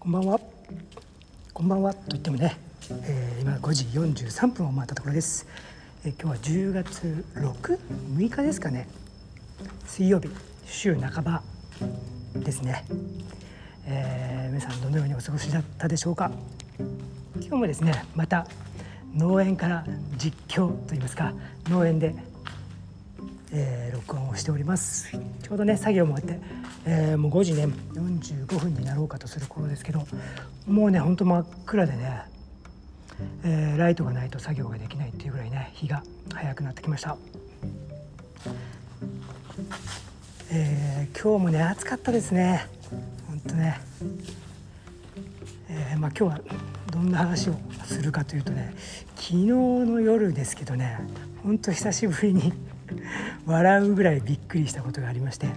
こんばんは。こんばんはと言ってもね、えー今5時43分を回ったところです。えー今日は10月6、6日ですかね。水曜日、週半ばですね。えー皆さんどのようにお過ごしだったでしょうか。今日もですね、また農園から実況といいますか、農園でえー録音をしております。ちょうどね作業も終わって、えーもう5時ね45分になろうかとする頃ですけどもうねほんと真っ暗でね、えーライトがないと作業ができないっていうぐらいね日が早くなってきました、えー今日もね暑かったですね。ほんとね、えーまあ、今日はどんな話をするかというとね昨日の夜ですけどねほんと久しぶりに笑うぐらいびっくりしたことがありまして、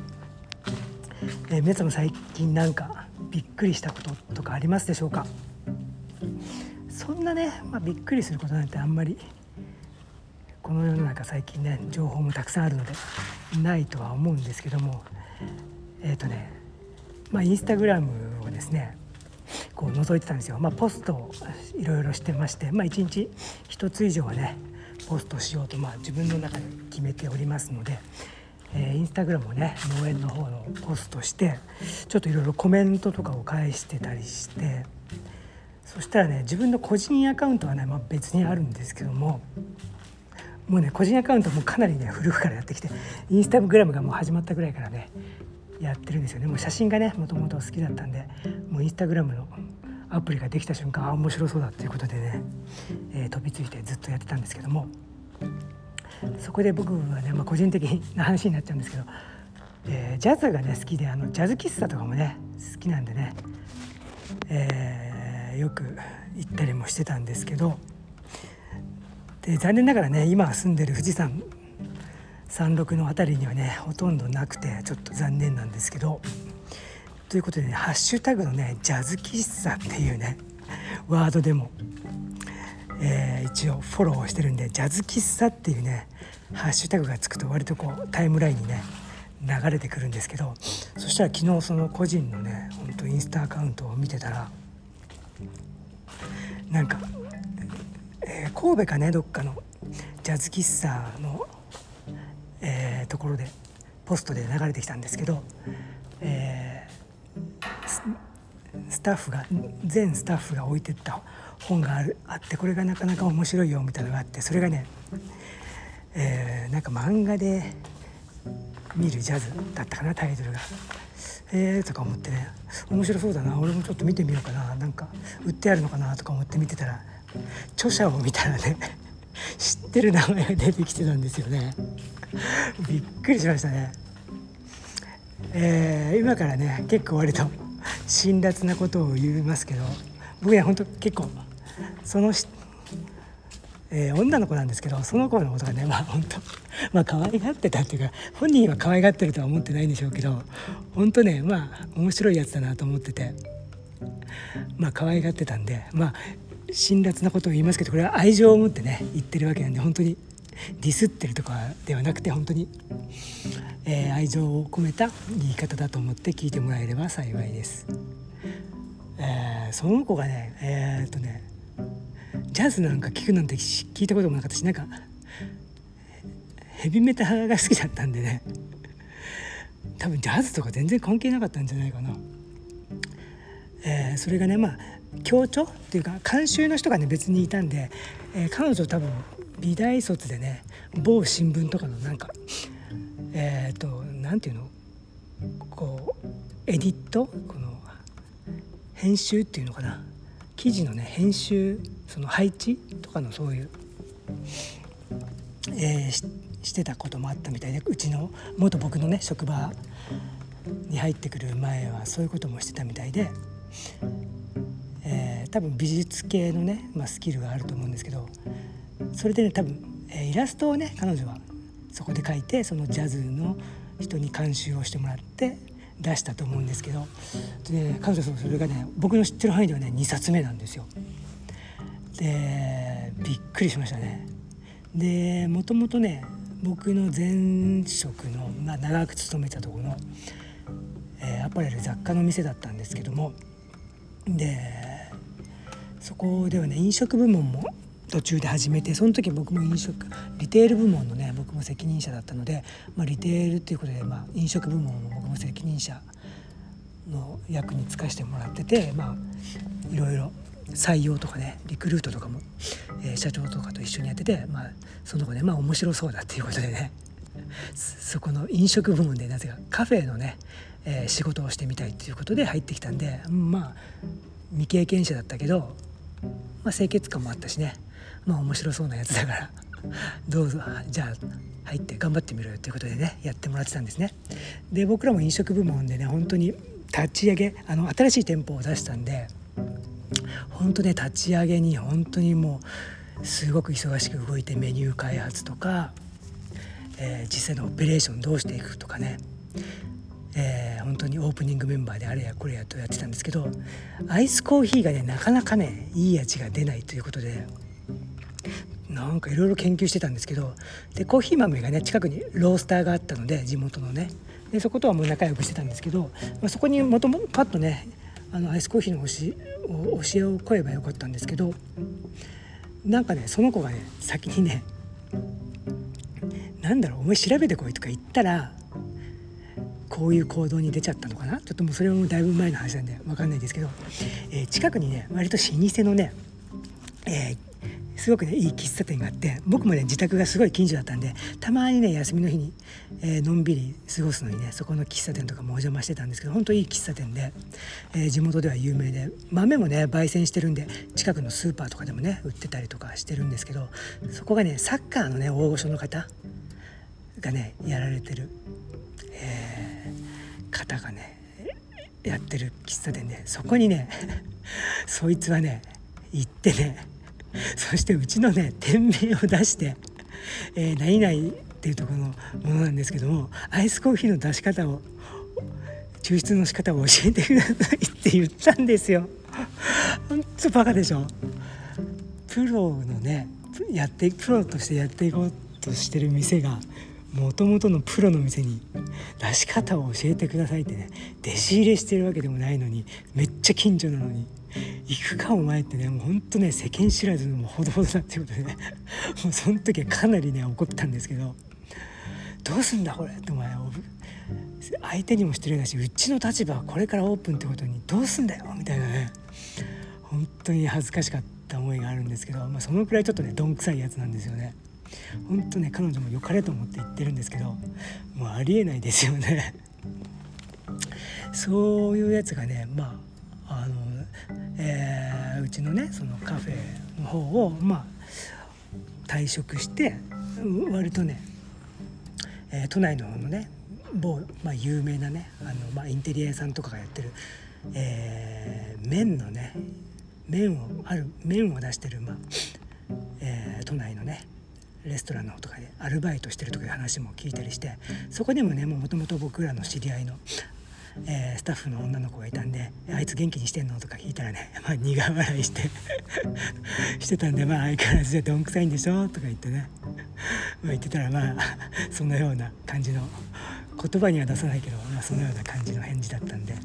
えー、皆さんも最近なんかびっくりしたこととかありますでしょうか？そんなね、まあ、びっくりすることなんてあんまりこの世の中最近ね情報もたくさんあるのでないとは思うんですけどもえっ、とねまあインスタグラムをですねこう覗いてたんですよ、まあ、ポストをいろいろしてまして、まあ、1日1つ以上はねポストしようと、まあ、自分の中で決めておりますので、えーインスタグラムをね農園の方のポストしてちょっといろいろコメントとかを返してたりしてそしたらね自分の個人アカウントはね、まあ、別にあるんですけどももうね個人アカウントもかなりね古くからやってきてインスタグラムがもう始まったぐらいからねやってるんですよね。もう写真がねもともと好きだったんでもうインスタグラムのアプリができた瞬間あ面白そうだっていうことでね、えー飛びついてずっとやってたんですけども。そこで僕はね、まあ、個人的な話になっちゃうんですけど、えージャズがね好きであのジャズ喫茶とかもね好きなんでね、えーよく行ったりもしてたんですけどで残念ながらね今住んでる富士山山麓の辺りにはねほとんどなくてちょっと残念なんですけどということでねハッシュタグのねジャズ喫茶っていうねワードでも、えー一応フォローしてるんでジャズ喫茶っていうねハッシュタグがつくと割とこうタイムラインにね流れてくるんですけどそしたら昨日その個人のねほんとインスタアカウントを見てたらなんか、えー神戸かねどっかのジャズ喫茶の、えーところでポストで流れてきたんですけど、えスタッフが全スタッフが置いてった本があるあってこれがなかなか面白いよみたいなのがあってそれがね、えーなんか漫画で見るジャズだったかなタイトルが。えーとか思ってね面白そうだな俺もちょっと見てみようかななんか売ってあるのかなとか思って見てたら著者を見たらね 知ってる名前が出てきてたんですよねびっくりしましたねえー今からね結構割と辛辣なことを言いますけど僕ねほんと結構そのし、えー女の子なんですけどその子のことがねまあ本当 まあ可愛がってたっていうか本人は可愛がってるとは思ってないんでしょうけど本当ねまあ面白いやつだなと思っててまあ可愛がってたんでまあ辛辣なことを言いますけどこれは愛情を持ってね言ってるわけなんで本当にディスってるとかではなくて本当に、えー愛情を込めた言い方だと思って聞いてもらえれば幸いです。えーその子がねえーっとねジャズなんか聞くなんて聞いたこともなかったしなんかヘビメタが好きだったんでね多分ジャズとか全然関係なかったんじゃないかな。えーそれがねまあ協調っていうか監修の人がね別にいたんで、えー彼女多分美大卒でね某新聞とかのなんかえっ、となんていうの？こうエディット？この編集っていうのかな？記事のね編集その配置とかのそういう、えーししてたこともあったみたいでうちの元僕のね職場に入ってくる前はそういうこともしてたみたいで、えー多分美術系のね、まあ、スキルがあると思うんですけどそれでね多分、えーイラストをね彼女はそこで描いてそのジャズの人に監修をしてもらって出したと思うんですけどで彼女それがね僕の知ってる範囲ではね2冊目なんですよ。でびっくりしましたね。でもともとね僕の前職の、まあ、長く勤めたところの、えーアパレル雑貨の店だったんですけどもでそこではね飲食部門も途中で始めてその時僕も飲食リテール部門のね僕も責任者だったので、まあ、リテールっていうことで、まあ、飲食部門も僕も責任者の役に就かせてもらっててまあいろいろ採用とかねリクルートとかも、えー、社長とかと一緒にやってて、まあ、その子でまあ面白そうだっていうことでね そこの飲食部門でなぜかカフェのね、えー、仕事をしてみたいっていうことで入ってきたんでまあ未経験者だったけど、まあ、清潔感もあったしねまあ面白そうなやつだから どうぞじゃあ入って頑張ってみろよということでねやってもらってたんですね。で僕らも飲食部門でね本当に立ち上げあの新しい店舗を出したんで本当ね立ち上げに本当にもうすごく忙しく動いてメニュー開発とか、えー、実際のオペレーションどうしていくとかね、えー、本当にオープニングメンバーであれやこれやとやってたんですけどアイスコーヒーがねなかなかねいい味が出ないということでなんかいろいろ研究してたんですけどでコーヒー豆がね近くにロースターがあったので地元のね。でそことはもう仲良くしてたんですけど、まあ、そこにもともパッとねあのアイスコーヒーの教えを請えばよかったんですけどなんかねその子がね先にね「なんだろうお前調べてこい」とか言ったらこういう行動に出ちゃったのかな？ちょっともうそれはもうだいぶ前の話なんで分かんないですけど、えー、近くにね割と老舗のね、えー、すごくねいい喫茶店があって僕もね自宅がすごい近所だったんでたまにね休みの日に、えー、のんびり過ごすのにねそこの喫茶店とかもお邪魔してたんですけど本当いい喫茶店で、えー、地元では有名で豆もね焙煎してるんで近くのスーパーとかでもね売ってたりとかしてるんですけどそこがねサッカーのね大御所の方がねやられてる、えー、方がねやってる喫茶店でそこにね そいつはね行ってね そしてうちのね店名を出して「えー、何々」っていうところのものなんですけどもアイスコーヒーの出し方を抽出の仕方を教えてくださいって言ったんですよ。ほんとバカでしょプロのねやってプロとしてやっていこうとしてる店がもともとのプロの店に出し方を教えてくださいってね弟子入れしてるわけでもないのにめっちゃ近所なのに行くかお前ってねもうほんとね世間知らずのもほどほどだっていうことでね もうその時はかなりね怒ったんですけどどうすんだこれってお前相手にも失礼だしうちの立場はこれからオープンってことにどうすんだよみたいなね本当に恥ずかしかった思いがあるんですけど、まあ、そのくらいちょっとねどんくさいやつなんですよね。本当ね彼女も良かれと思って言ってるんですけどもうありえないですよねそういうやつがねまああのえー、うちのねそのカフェの方をまあ退職して割とね、えー、都内の方のね某、まあ、有名なねあの、まあ、インテリア屋さんとかがやってる、えー、麺のね麺をある麺を出してる、まあえー、都内のねレストランの方とかでアルバイトしてるとかいう話も聞いたりしてそこでもねもともと僕らの知り合いのえー、スタッフの女の子がいたんで「あいつ元気にしてんの?」とか聞いたらね、まあ、苦笑いして してたんでまあ相変わらずでどんくさいんでしょ？とか言ってね、まあ、言ってたらまあ そのような感じの言葉には出さないけど、まあ、そのような感じの返事だったんで。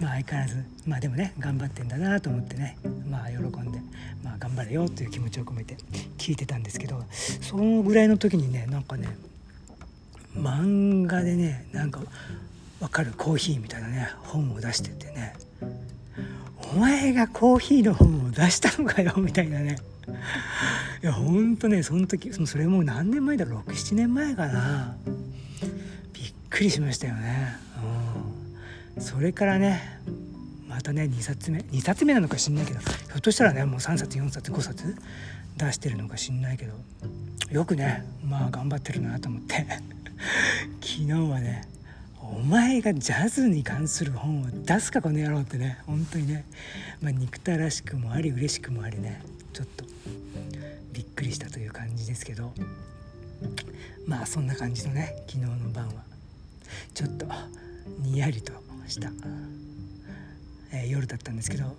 まあ相変わらずまあでもね頑張ってんだなと思ってねまあ喜んでまあ頑張れよという気持ちを込めて聞いてたんですけどそのぐらいの時にねなんかね漫画でねなんかわかる？コーヒーみたいなね本を出しててね。お前がコーヒーの本を出したのかよ みたいなね。いやほんとねその時それもう何年前だろ67年前かな。びっくりしましたよね。うん。それからねまたね2冊目2冊目なのか知んないけどひょっとしたらねもう3冊4冊5冊出してるのか知んないけどよくねまあ頑張ってるなと思って。昨日はねお前がジャズに関する本を出すかこの野郎ってね。本当にね、まあ、憎たらしくもあり嬉しくもありね。ちょっとびっくりしたという感じですけど。まあそんな感じのね昨日の晩は。ちょっとにやりとした、えー、夜だったんですけど。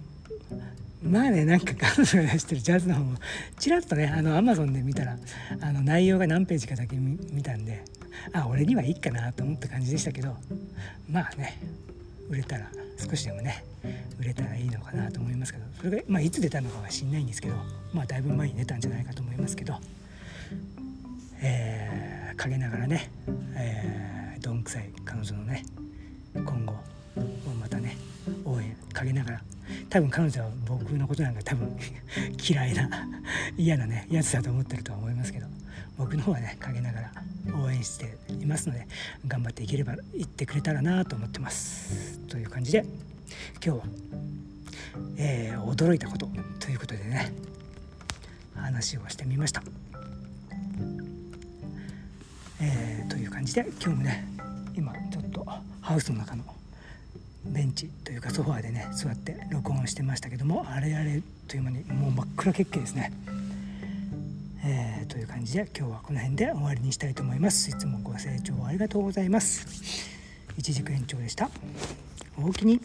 まあねなんか彼女が出してるジャズの本をちらっとねあのアマゾンで見たらあの内容が何ページかだけ見たんで。あ俺にはいいかなと思った感じでしたけどまあね売れたら少しでもね売れたらいいのかなと思いますけどそれが、まあ、いつ出たのかは知んないんですけどまあだいぶ前に出たんじゃないかと思いますけど、えー、陰ながらね、えー、どんくさい彼女のね今後もまたね応援陰ながら多分彼女は僕のことなんか多分 嫌いな嫌なねやつだと思ってるとは思いますけど僕の方はね陰ながら援していますので頑張っていければいってくれたらなと思ってますという感じで今日は、えー、驚いたことということでね話をしてみました、えー、という感じで今日もね今ちょっとハウスの中のベンチというかソファーでね座って録音してましたけどもあれあれという間にもう真っ暗血景ですね。えー、という感じで今日はこの辺で終わりにしたいと思います。いつもご清聴ありがとうございます。一軸延長でした。おおきに。